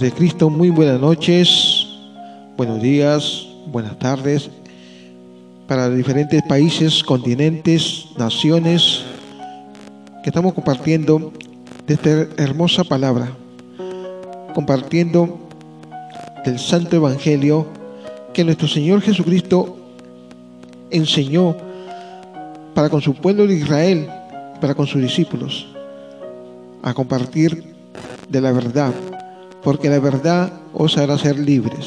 de Cristo, muy buenas noches, buenos días, buenas tardes para diferentes países, continentes, naciones que estamos compartiendo de esta hermosa palabra, compartiendo el Santo Evangelio que nuestro Señor Jesucristo enseñó para con su pueblo de Israel, para con sus discípulos, a compartir de la verdad, porque la verdad os hará ser libres.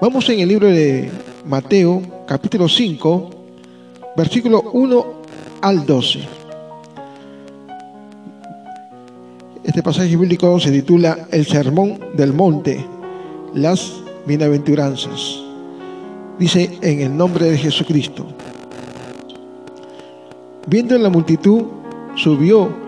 Vamos en el libro de Mateo, capítulo 5, versículo 1 al 12. Este pasaje bíblico se titula El Sermón del Monte, las bienaventuranzas. Dice en el nombre de Jesucristo. Viendo la multitud, subió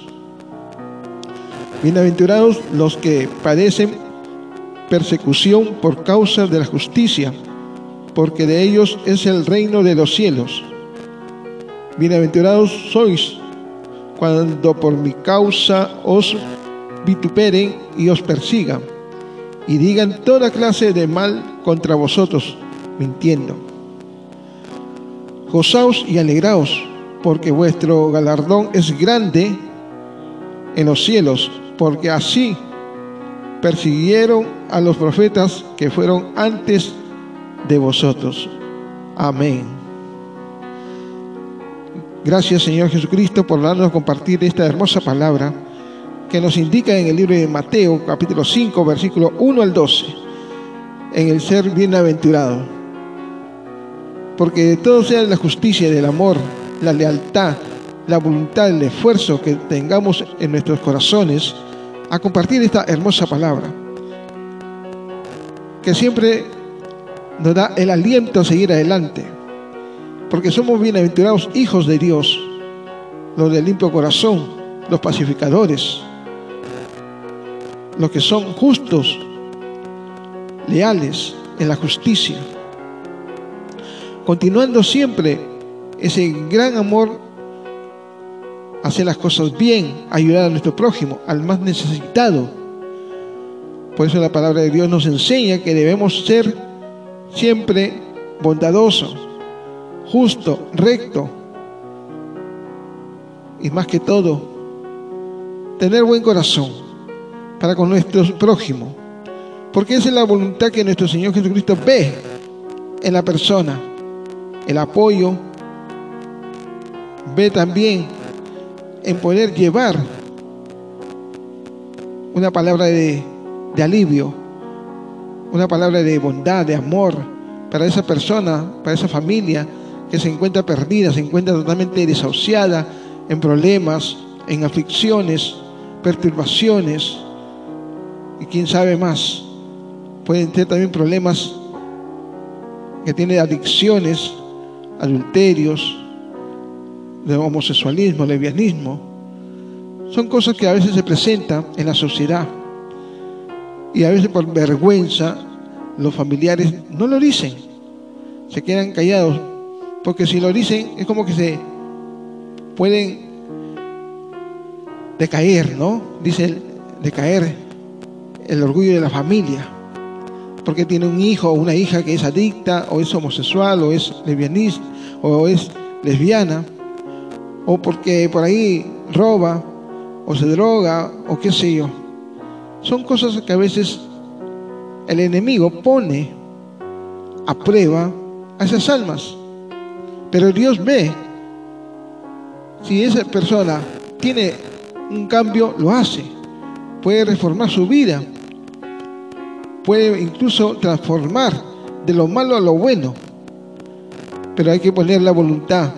Bienaventurados los que padecen persecución por causa de la justicia, porque de ellos es el reino de los cielos. Bienaventurados sois cuando por mi causa os vituperen y os persigan, y digan toda clase de mal contra vosotros, mintiendo. Gozaos y alegraos, porque vuestro galardón es grande en los cielos, porque así persiguieron a los profetas que fueron antes de vosotros. Amén. Gracias Señor Jesucristo por darnos compartir esta hermosa palabra que nos indica en el libro de Mateo capítulo 5 versículo 1 al 12 en el ser bienaventurado. Porque de todo sea la justicia, del amor, la lealtad, la voluntad, el esfuerzo que tengamos en nuestros corazones, a compartir esta hermosa palabra, que siempre nos da el aliento a seguir adelante, porque somos bienaventurados hijos de Dios, los de limpio corazón, los pacificadores, los que son justos, leales en la justicia, continuando siempre ese gran amor hacer las cosas bien, ayudar a nuestro prójimo, al más necesitado. Por eso la palabra de Dios nos enseña que debemos ser siempre bondadosos, justo, recto y más que todo, tener buen corazón para con nuestro prójimo. Porque esa es la voluntad que nuestro Señor Jesucristo ve en la persona, el apoyo, ve también en poder llevar una palabra de, alivio, una palabra de bondad, de amor para esa persona, para esa familia que se encuentra perdida, se encuentra totalmente desahuciada en problemas, en aflicciones, perturbaciones y quién sabe más. Pueden ser también problemas que tiene adicciones, adulterios, de homosexualismo, lesbianismo, son cosas que a veces se presentan en la sociedad. Y a veces por vergüenza los familiares no lo dicen, se quedan callados, porque si lo dicen es como que se pueden decaer, ¿no? Dice decaer el orgullo de la familia, porque tiene un hijo o una hija que es adicta o es homosexual o es lesbianista o es lesbiana o porque por ahí roba o se droga o qué sé yo. son cosas que a veces el enemigo pone a prueba a esas almas. Pero Dios ve si esa persona tiene un cambio, lo hace. Puede reformar su vida. Puede incluso transformar de lo malo a lo bueno. Pero hay que poner la voluntad.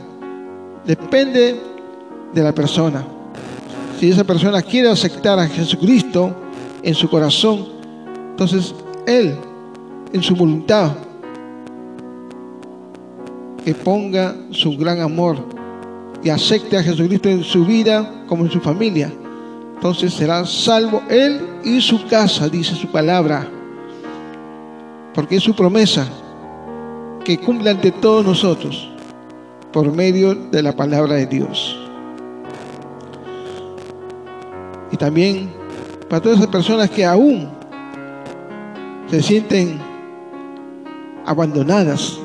Depende de la persona. Si esa persona quiere aceptar a Jesucristo en su corazón, entonces Él, en su voluntad, que ponga su gran amor y acepte a Jesucristo en su vida como en su familia. Entonces será salvo Él y su casa, dice su palabra. Porque es su promesa que cumple ante todos nosotros por medio de la palabra de Dios. Y también para todas esas personas que aún se sienten abandonadas,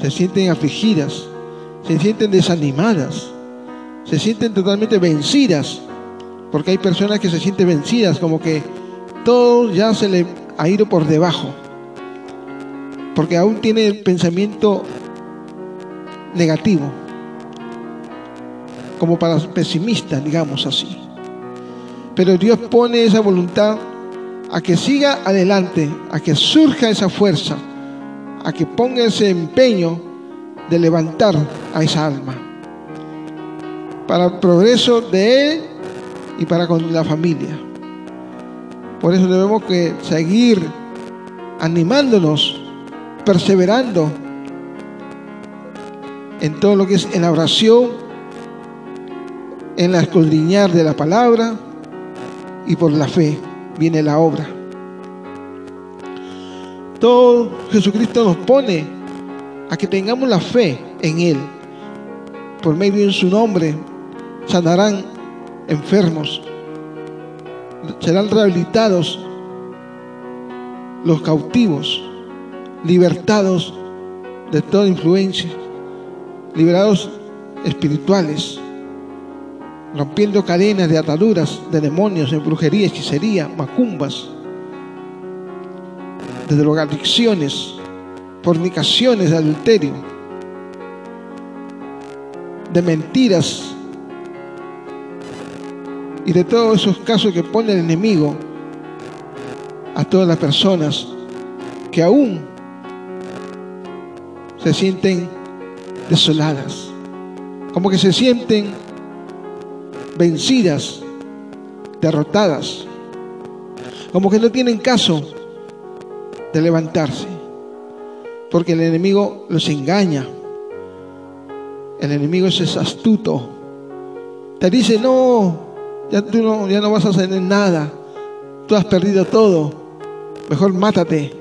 se sienten afligidas, se sienten desanimadas, se sienten totalmente vencidas, porque hay personas que se sienten vencidas, como que todo ya se le ha ido por debajo, porque aún tiene el pensamiento negativo, como para pesimistas, digamos así. Pero Dios pone esa voluntad a que siga adelante, a que surja esa fuerza, a que ponga ese empeño de levantar a esa alma para el progreso de él y para con la familia. Por eso debemos que seguir animándonos, perseverando en todo lo que es en la oración, en la escudriñar de la palabra y por la fe viene la obra. Todo Jesucristo nos pone a que tengamos la fe en Él. Por medio de su nombre sanarán enfermos, serán rehabilitados los cautivos, libertados de toda influencia, liberados espirituales, rompiendo cadenas de ataduras de demonios, en brujería, hechicería, macumbas, de drogadicciones, fornicaciones, de adulterio, de mentiras y de todos esos casos que pone el enemigo a todas las personas que aún se sienten desoladas, como que se sienten vencidas, derrotadas, como que no tienen caso de levantarse porque el enemigo los engaña. El enemigo es astuto. Te dice, no, ya tú no, ya no vas a hacer nada. Tú has perdido todo. Mejor mátate.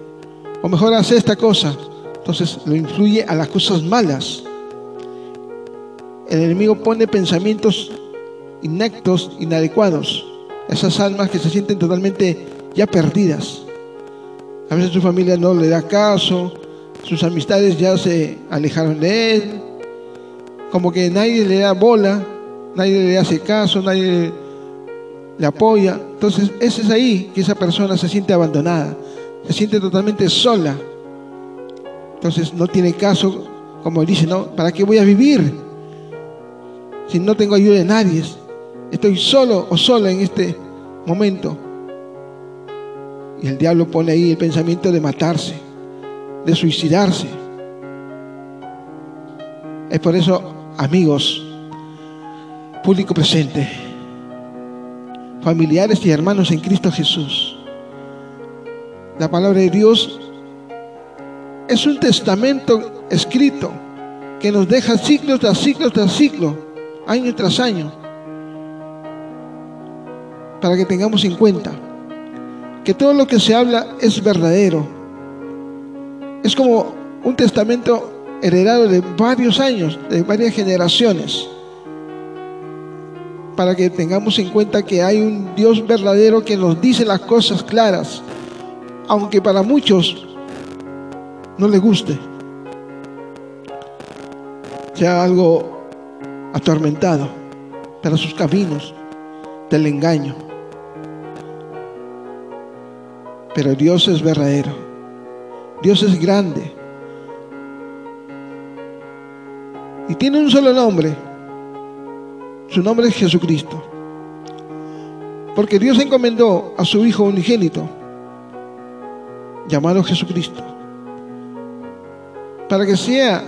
O mejor haz esta cosa. Entonces lo influye a las cosas malas. El enemigo pone pensamientos inectos, inadecuados. Esas almas que se sienten totalmente ya perdidas. A veces su familia no le da caso, sus amistades ya se alejaron de él, como que nadie le da bola, nadie le hace caso, nadie le apoya. Entonces, ese es ahí que esa persona se siente abandonada, se siente totalmente sola. Entonces, no tiene caso, como dice, ¿no? ¿Para qué voy a vivir si no tengo ayuda de nadie? Estoy solo o sola en este momento. Y el diablo pone ahí el pensamiento de matarse de suicidarse. Es por eso, amigos, público presente, familiares y hermanos en Cristo Jesús, la palabra de Dios es un testamento escrito que nos deja ciclos tras ciclos tras ciclo, año tras año, para que tengamos en cuenta que todo lo que se habla es verdadero. Es como un testamento heredado de varios años, de varias generaciones, para que tengamos en cuenta que hay un Dios verdadero que nos dice las cosas claras, aunque para muchos no le guste, sea algo atormentado para sus caminos del engaño. pero Dios es verdadero. Dios es grande. Y tiene un solo nombre. Su nombre es Jesucristo. Porque Dios encomendó a su Hijo unigénito, llamado Jesucristo, para que sea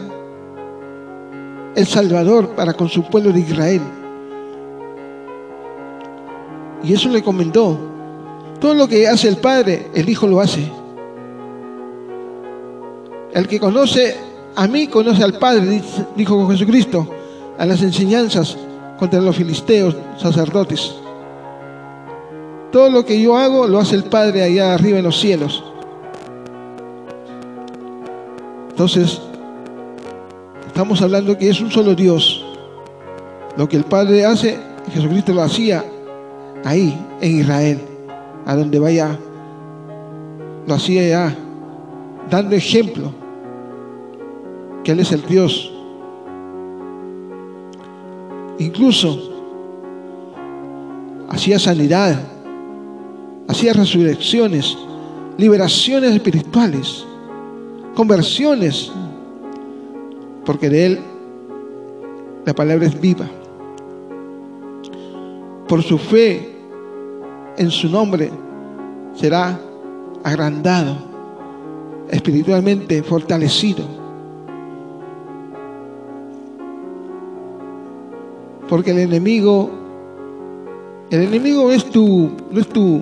el Salvador para con su pueblo de Israel. Y eso le encomendó. Todo lo que hace el Padre, el Hijo lo hace. El que conoce a mí, conoce al Padre, dijo Jesucristo, a las enseñanzas contra los filisteos, sacerdotes. Todo lo que yo hago lo hace el Padre allá arriba en los cielos. Entonces, estamos hablando que es un solo Dios. Lo que el Padre hace, Jesucristo lo hacía ahí, en Israel, a donde vaya, lo hacía ya, dando ejemplo que Él es el Dios. Incluso hacía sanidad, hacía resurrecciones, liberaciones espirituales, conversiones, porque de Él la palabra es viva. Por su fe en su nombre será agrandado, espiritualmente fortalecido. Porque el enemigo, el enemigo es tu, no es tu,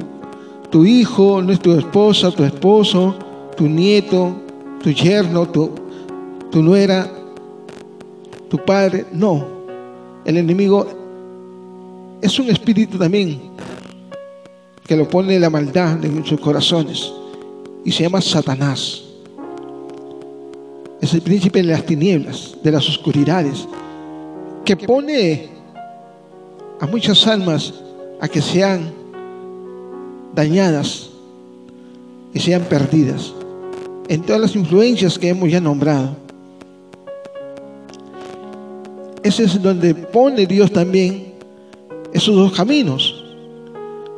tu hijo, no es tu esposa, tu esposo, tu nieto, tu yerno, tu, tu nuera, tu padre. No, el enemigo es un espíritu también que lo pone la maldad en sus corazones y se llama Satanás. Es el príncipe de las tinieblas, de las oscuridades, que pone a muchas almas a que sean dañadas y sean perdidas en todas las influencias que hemos ya nombrado. Ese es donde pone Dios también esos dos caminos.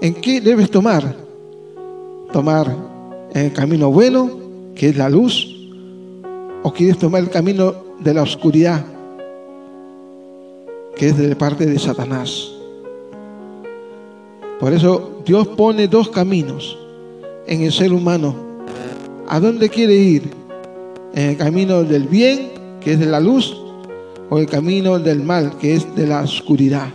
¿En qué debes tomar? Tomar el camino bueno, que es la luz, o quieres tomar el camino de la oscuridad, que es de parte de Satanás. Por eso Dios pone dos caminos en el ser humano. ¿A dónde quiere ir? ¿En el camino del bien, que es de la luz, o el camino del mal, que es de la oscuridad?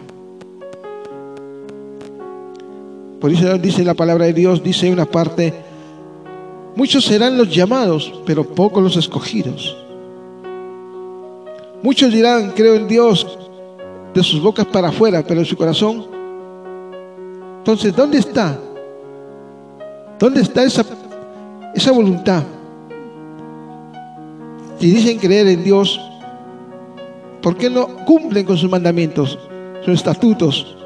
Por eso dice la palabra de Dios, dice una parte, muchos serán los llamados, pero pocos los escogidos. Muchos dirán, creo en Dios, de sus bocas para afuera, pero en su corazón. Entonces, ¿dónde está? ¿Dónde está esa, esa voluntad? Si dicen creer en Dios, ¿por qué no cumplen con sus mandamientos, sus estatutos,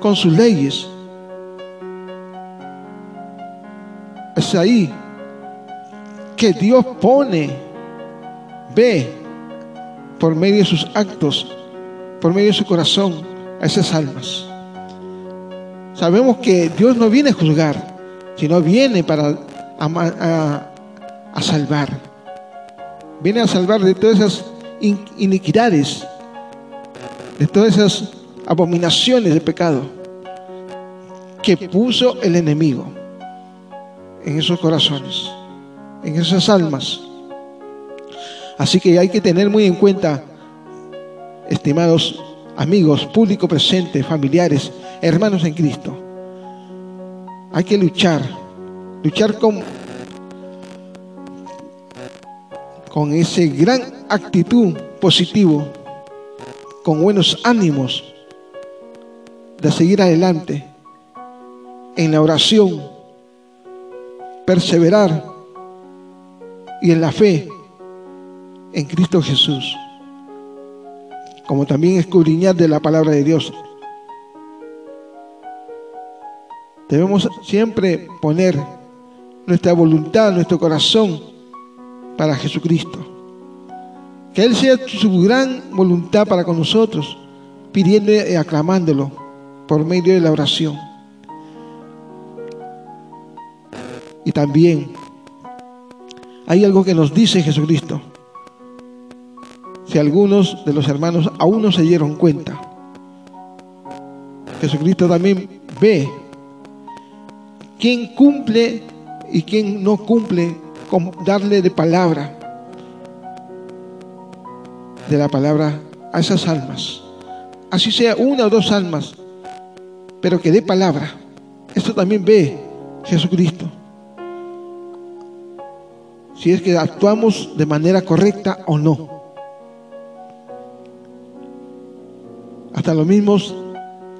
con sus leyes? Es ahí que Dios pone, ve por medio de sus actos, por medio de su corazón a esas almas. Sabemos que Dios no viene a juzgar, sino viene para a, salvar. Viene a salvar de todas esas iniquidades, de todas esas abominaciones de pecado que puso el enemigo en esos corazones, en esas almas. Así que hay que tener muy en cuenta, estimados amigos, público presente, familiares, hermanos en Cristo. Hay que luchar, luchar con, con ese gran actitud positivo, con buenos ánimos de seguir adelante en la oración, perseverar y en la fe en Cristo Jesús, como también escudriñar de la palabra de Dios. Debemos siempre poner nuestra voluntad, nuestro corazón para Jesucristo. Que Él sea su gran voluntad para con nosotros, pidiendo y aclamándolo por medio de la oración. Y también hay algo que nos dice Jesucristo. Si algunos de los hermanos aún no se dieron cuenta, Jesucristo también ve quién cumple y quién no cumple darle de palabra, de la palabra a esas almas. Así sea una o dos almas, pero que dé palabra. Esto también ve Jesucristo. Si es que actuamos de manera correcta o no. Hasta los mismos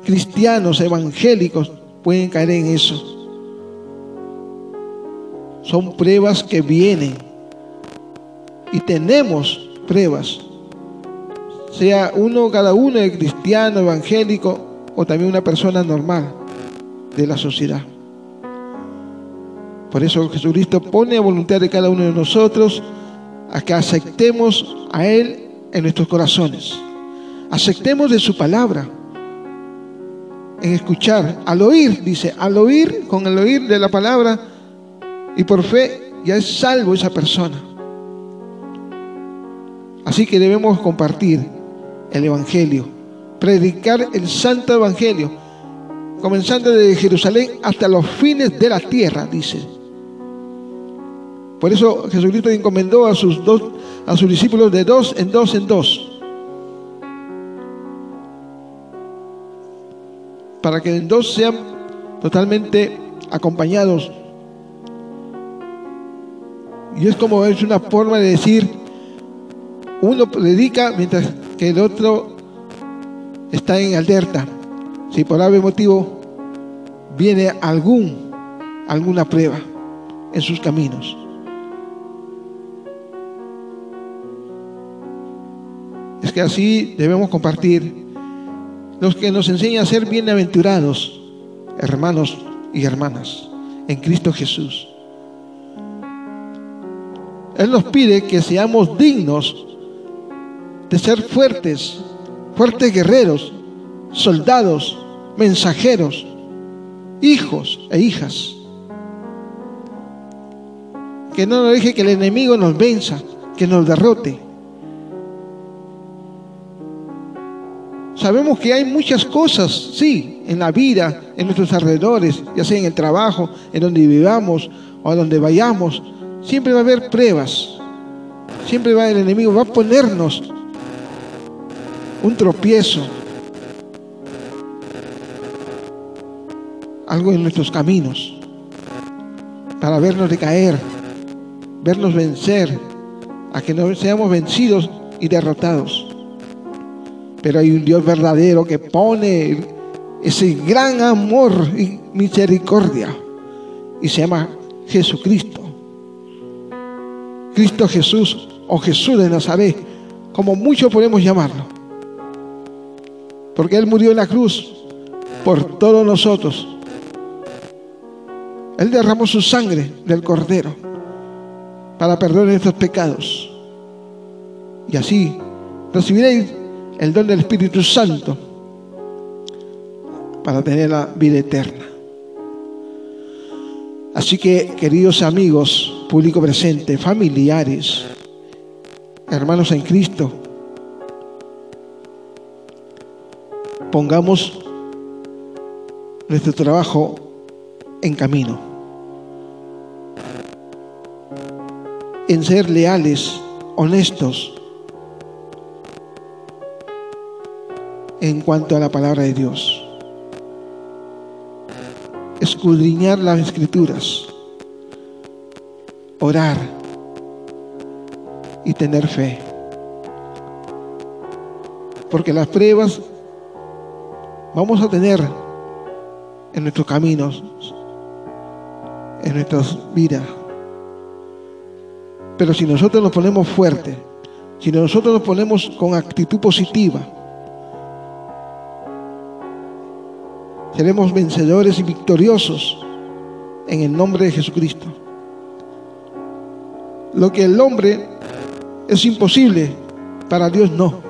cristianos evangélicos pueden caer en eso. Son pruebas que vienen. Y tenemos pruebas. Sea uno, cada uno, cristiano, evangélico o también una persona normal de la sociedad. Por eso Jesucristo pone a voluntad de cada uno de nosotros a que aceptemos a Él en nuestros corazones. Aceptemos de su palabra en escuchar, al oír, dice, al oír, con el oír de la palabra y por fe, ya es salvo esa persona. Así que debemos compartir el Evangelio, predicar el Santo Evangelio, comenzando desde Jerusalén hasta los fines de la tierra, dice. Por eso Jesucristo encomendó a sus dos, a sus discípulos de dos en dos en dos para que en dos sean totalmente acompañados. Y es como es una forma de decir, uno predica mientras que el otro está en alerta. Si por algún motivo viene algún, alguna prueba en sus caminos. Es que así debemos compartir los que nos enseña a ser bienaventurados, hermanos y hermanas, en Cristo Jesús. Él nos pide que seamos dignos de ser fuertes, fuertes guerreros, soldados, mensajeros, hijos e hijas. Que no nos deje que el enemigo nos venza, que nos derrote. Sabemos que hay muchas cosas, sí, en la vida, en nuestros alrededores, ya sea en el trabajo, en donde vivamos o a donde vayamos. Siempre va a haber pruebas. Siempre va el enemigo, va a ponernos un tropiezo. Algo en nuestros caminos para vernos decaer, vernos vencer, a que no seamos vencidos y derrotados. Pero hay un Dios verdadero que pone ese gran amor y misericordia. Y se llama Jesucristo. Cristo Jesús o Jesús de Nazaret, como muchos podemos llamarlo. Porque Él murió en la cruz por todos nosotros. Él derramó su sangre del cordero para perdonar nuestros pecados. Y así recibiréis el don del Espíritu Santo para tener la vida eterna. Así que, queridos amigos, público presente, familiares, hermanos en Cristo, pongamos nuestro trabajo en camino, en ser leales, honestos, en cuanto a la palabra de Dios. Escudriñar las escrituras, orar y tener fe. Porque las pruebas vamos a tener en nuestros caminos, en nuestras vidas. Pero si nosotros nos ponemos fuertes, si nosotros nos ponemos con actitud positiva, seremos vencedores y victoriosos en el nombre de Jesucristo. Lo que el hombre es imposible, para Dios no.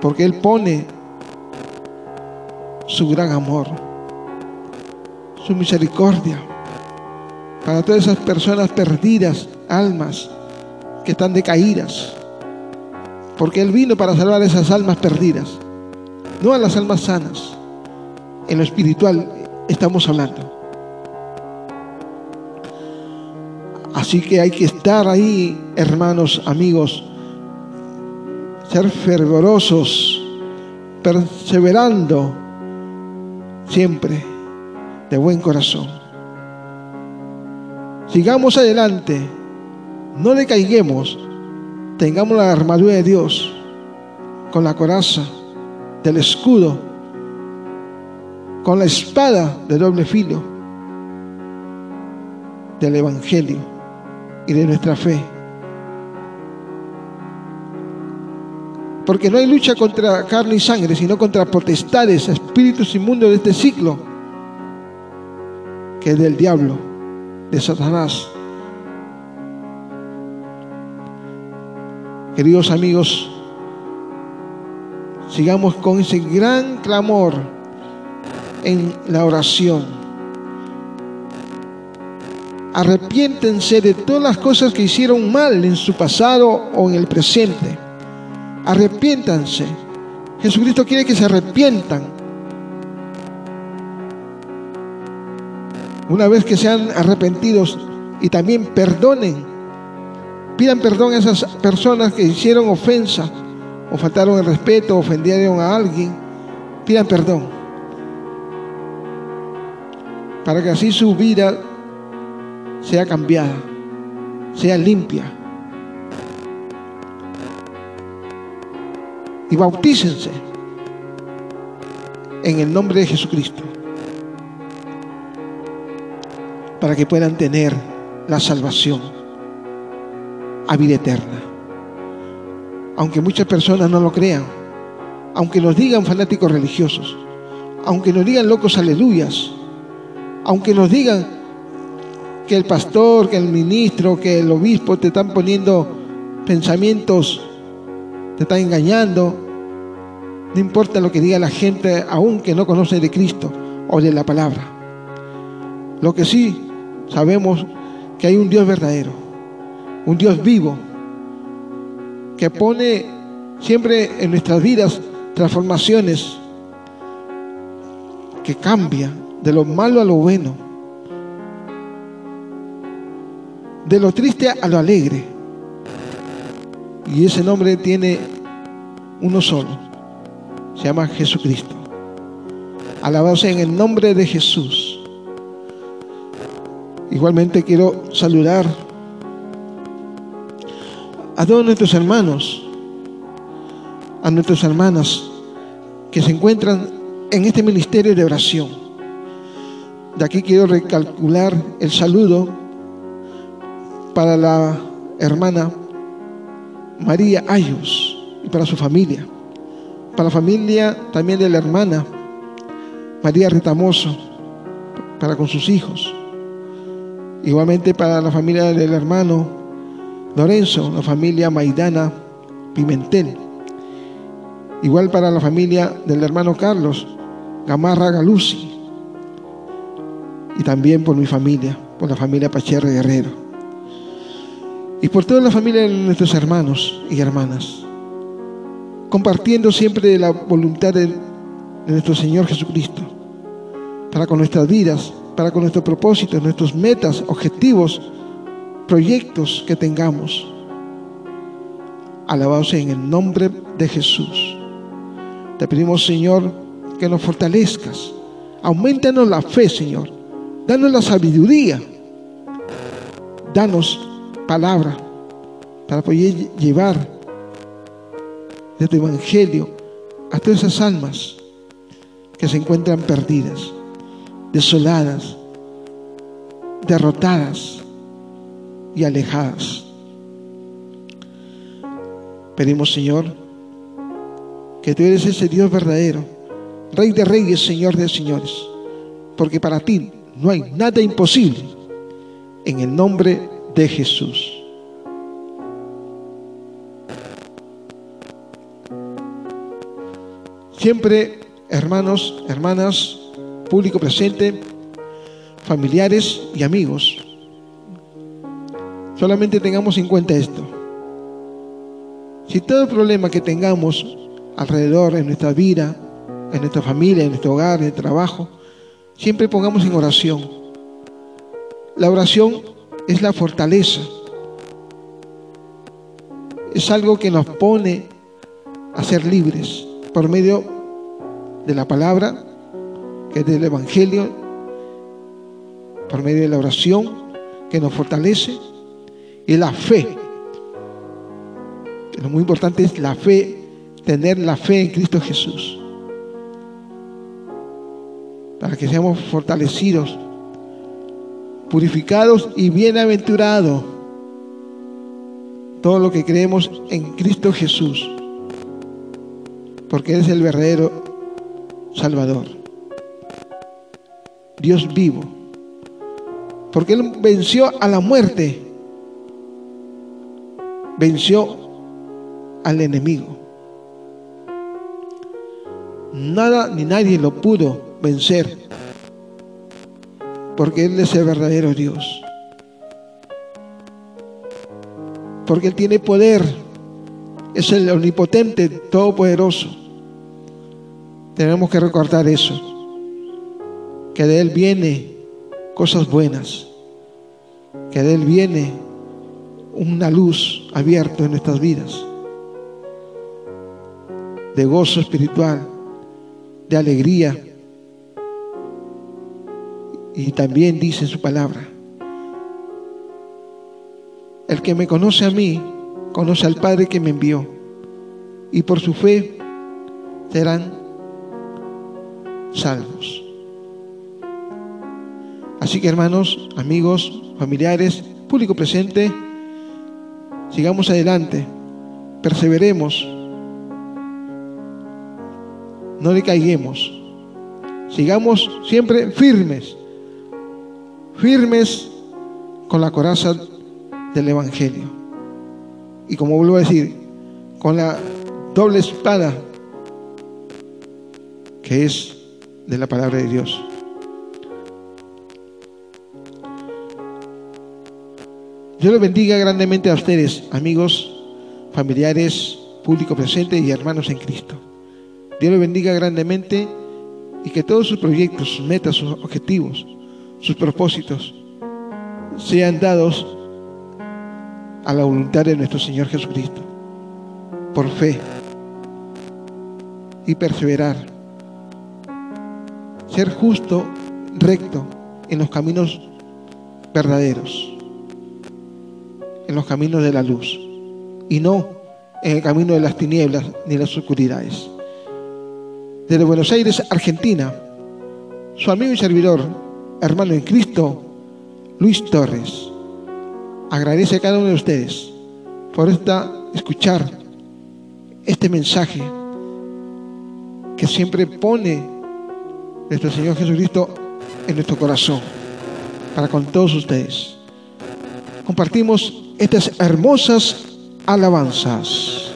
Porque Él pone su gran amor, su misericordia, para todas esas personas perdidas, almas que están decaídas, porque Él vino para salvar esas almas perdidas, no a las almas sanas. En lo espiritual estamos hablando. Así que hay que estar ahí, hermanos, amigos, ser fervorosos, perseverando siempre de buen corazón. Sigamos adelante, no decaiguemos, tengamos la armadura de Dios con la coraza del escudo, con la espada de doble filo del Evangelio y de nuestra fe. Porque no hay lucha contra carne y sangre, sino contra potestades, espíritus inmundos de este ciclo, que es del diablo, de Satanás. Queridos amigos, sigamos con ese gran clamor en la oración. Arrepiéntense de todas las cosas que hicieron mal en su pasado o en el presente Arrepiéntanse. Jesucristo quiere que se arrepientan. Una vez que sean arrepentidos y también perdonen, pidan perdón a esas personas que hicieron ofensa o faltaron el respeto, ofendieron a alguien, pidan perdón. Para que así su vida sea cambiada, sea limpia. y bautícense en el nombre de Jesucristo para que puedan tener la salvación a vida eterna. Aunque muchas personas no lo crean, aunque nos digan fanáticos religiosos, aunque nos digan locos aleluyas, aunque nos digan que el pastor, que el ministro, que el obispo te están poniendo pensamientos te está engañando. No importa lo que diga la gente, aún que no conoce de Cristo o de la palabra. Lo que sí sabemos que hay un Dios verdadero, un Dios vivo, que pone siempre en nuestras vidas transformaciones, que cambia de lo malo a lo bueno, de lo triste a lo alegre y ese nombre tiene uno solo. Se llama Jesucristo. Alabado sea en el nombre de Jesús. Igualmente quiero saludar a todos nuestros hermanos, a nuestras hermanas que se encuentran en este ministerio de oración. De aquí quiero recalcular el saludo para la hermana María Ayos y para su familia. Para la familia también de la hermana María Retamoso, para con sus hijos. Igualmente para la familia del hermano Lorenzo, la familia Maidana Pimentel. Igual para la familia del hermano Carlos Gamarra Galuzzi. Y también por mi familia, por la familia Pacherre Guerrero y por toda la familia de nuestros hermanos y hermanas, compartiendo siempre la voluntad de, nuestro Señor Jesucristo, para con nuestras vidas, para con nuestros propósitos, nuestros metas, objetivos, proyectos que tengamos. Alabados en el nombre de Jesús. Te pedimos, Señor, que nos fortalezcas. Aumentanos la fe, Señor. Danos la sabiduría. Danos palabra para poder llevar de tu evangelio a todas esas almas que se encuentran perdidas, desoladas, derrotadas y alejadas. Pedimos, Señor, que tú eres ese Dios verdadero, Rey de reyes, Señor de señores, porque para ti no hay nada imposible. En el nombre de Jesús. Siempre, hermanos, hermanas, público presente, familiares y amigos, solamente tengamos en cuenta esto. Si todo problema que tengamos alrededor en nuestra vida, en nuestra familia, en nuestro hogar, en el trabajo, siempre pongamos en oración. La oración es la fortaleza. Es algo que nos pone a ser libres por medio de la palabra, que es del Evangelio, por medio de la oración, que nos fortalece, y la fe. Lo muy importante es la fe, tener la fe en Cristo Jesús. Para que seamos fortalecidos, purificados y bienaventurados. Todo lo que creemos en Cristo Jesús. Porque Él es el verdadero Salvador. Dios vivo. Porque Él venció a la muerte. Venció al enemigo. Nada ni nadie lo pudo vencer. Porque Él es el verdadero Dios. Porque Él tiene poder. Es el omnipotente, todopoderoso. Tenemos que recordar eso. Que de Él viene cosas buenas. Que de Él viene una luz abierta en nuestras vidas. De gozo espiritual, de alegría. Y también dice su palabra. El que me conoce a mí, conoce al Padre que me envió. Y por su fe serán salvos. Así que hermanos, amigos, familiares, público presente, sigamos adelante, perseveremos, no le caiguemos, sigamos siempre firmes, firmes con la coraza del Evangelio. Y como vuelvo a decir, con la doble espada que es de la palabra de Dios. Dios les bendiga grandemente a ustedes, amigos, familiares, público presente y hermanos en Cristo. Dios les bendiga grandemente y que todos sus proyectos, sus metas, sus objetivos, sus propósitos sean dados a la voluntad de nuestro Señor Jesucristo, por fe y perseverar, ser justo, recto en los caminos verdaderos en los caminos de la luz y no en el camino de las tinieblas ni las oscuridades. Desde Buenos Aires, Argentina, su amigo y servidor, hermano en Cristo, Luis Torres, agradece a cada uno de ustedes por esta, escuchar este mensaje que siempre pone nuestro Señor Jesucristo en nuestro corazón para con todos ustedes. Compartimos estas hermosas alabanzas.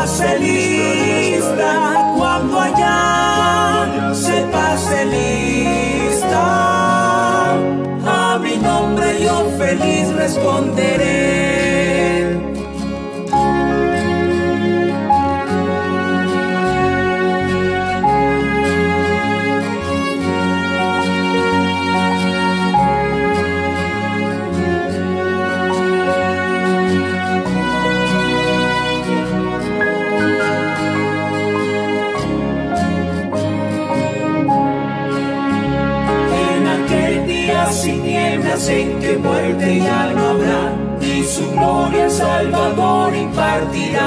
Pase lista, cuando allá se pase lista. A mi nombre yo feliz responderé. Ya no habrá, y su gloria Salvador impartirá.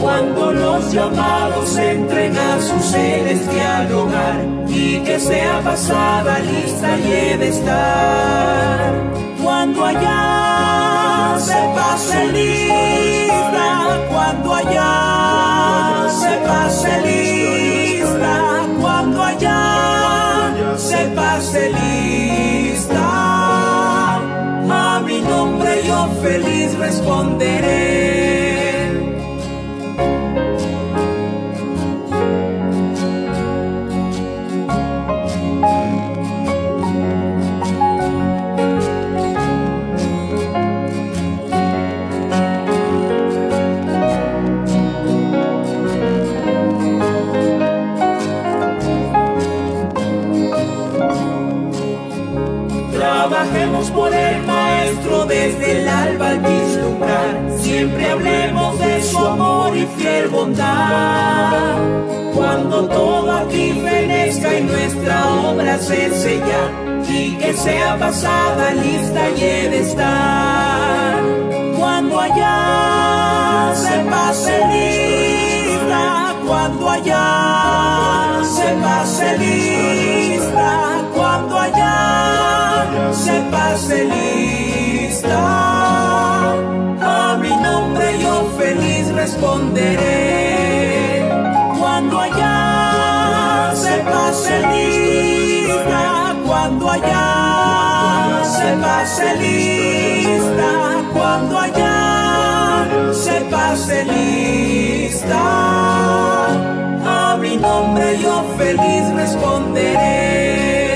Cuando los llamados entren a su celestial hogar, y que sea pasada lista y de estar. Cuando allá se pase lista, cuando allá se pase lista, cuando allá se pase lista. Responderé. Siempre hablemos de su amor y fiel bondad. Cuando todo aquí fenezca y nuestra obra se sella, y que sea pasada, lista y he de estar. Cuando allá se pase lista, cuando allá se pase lista, cuando allá se pase lista. Responderé. Cuando allá se pase lista, cuando allá se pase lista, cuando allá se pase lista. A mi nombre yo feliz responderé.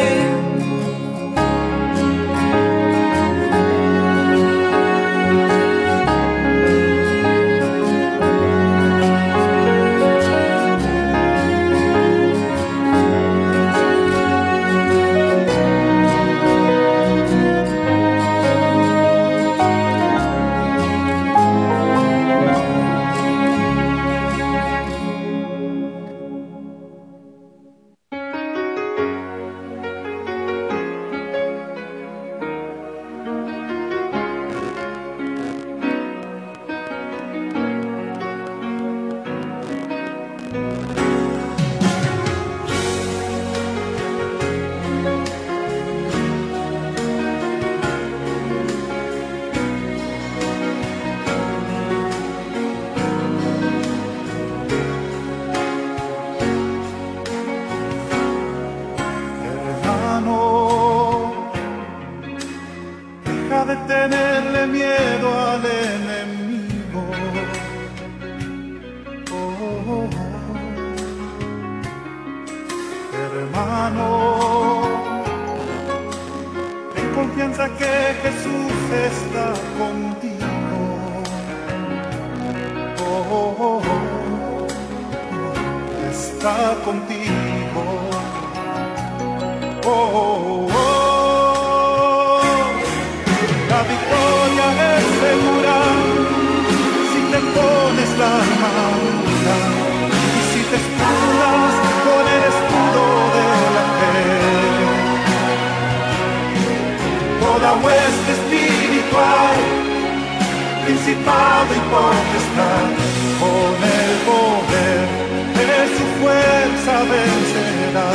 Que Jesús está contigo. Oh, oh, oh. Está contigo. Oh, oh, oh. La victoria es segura si te pones la armadura hueste espiritual, principado y potestad, con el poder de su fuerza vencerá.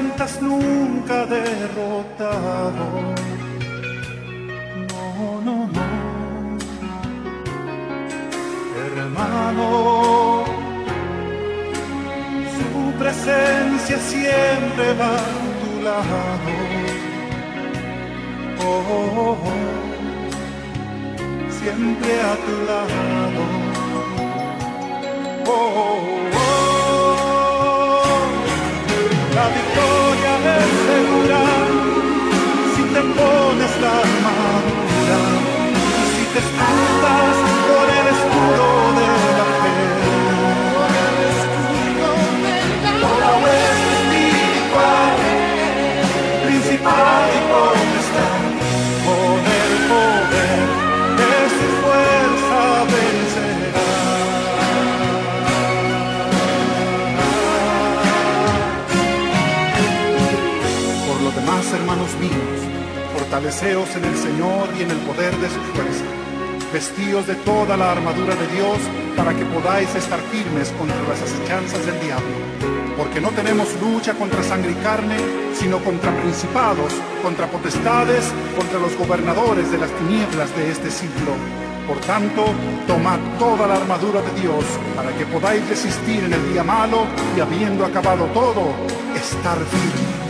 sientas nunca derrotado. No, no, no. Hermano, su presencia siempre va a tu lado. Oh, oh. oh, oh. Siempre a tu lado. oh. oh, oh. oh. Te pones la armadura. Y si te escudas por el escudo fortaleceos en el Señor y en el poder de su fuerza. Vestíos de toda la armadura de Dios para que podáis estar firmes contra las acechanzas del diablo. Porque no tenemos lucha contra sangre y carne, sino contra principados, contra potestades, contra los gobernadores de las tinieblas de este siglo. Por tanto, tomad toda la armadura de Dios para que podáis resistir en el día malo y habiendo acabado todo, estar firmes.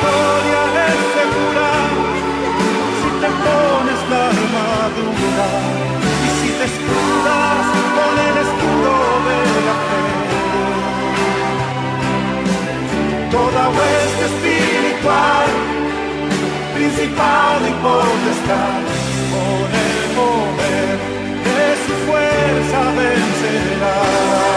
Victoria es segura si te pones la armadura y si te escudas con el escudo de la fe. Toda hueste espiritual, principal y potestad, con el poder de su fuerza vencerá.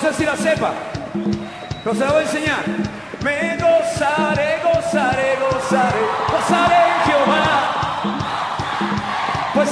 No sé si la sepa, pero se la voy a enseñar. Me gozaré, gozaré, gozaré, gozaré en Jehová. Pues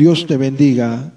Dios te bendiga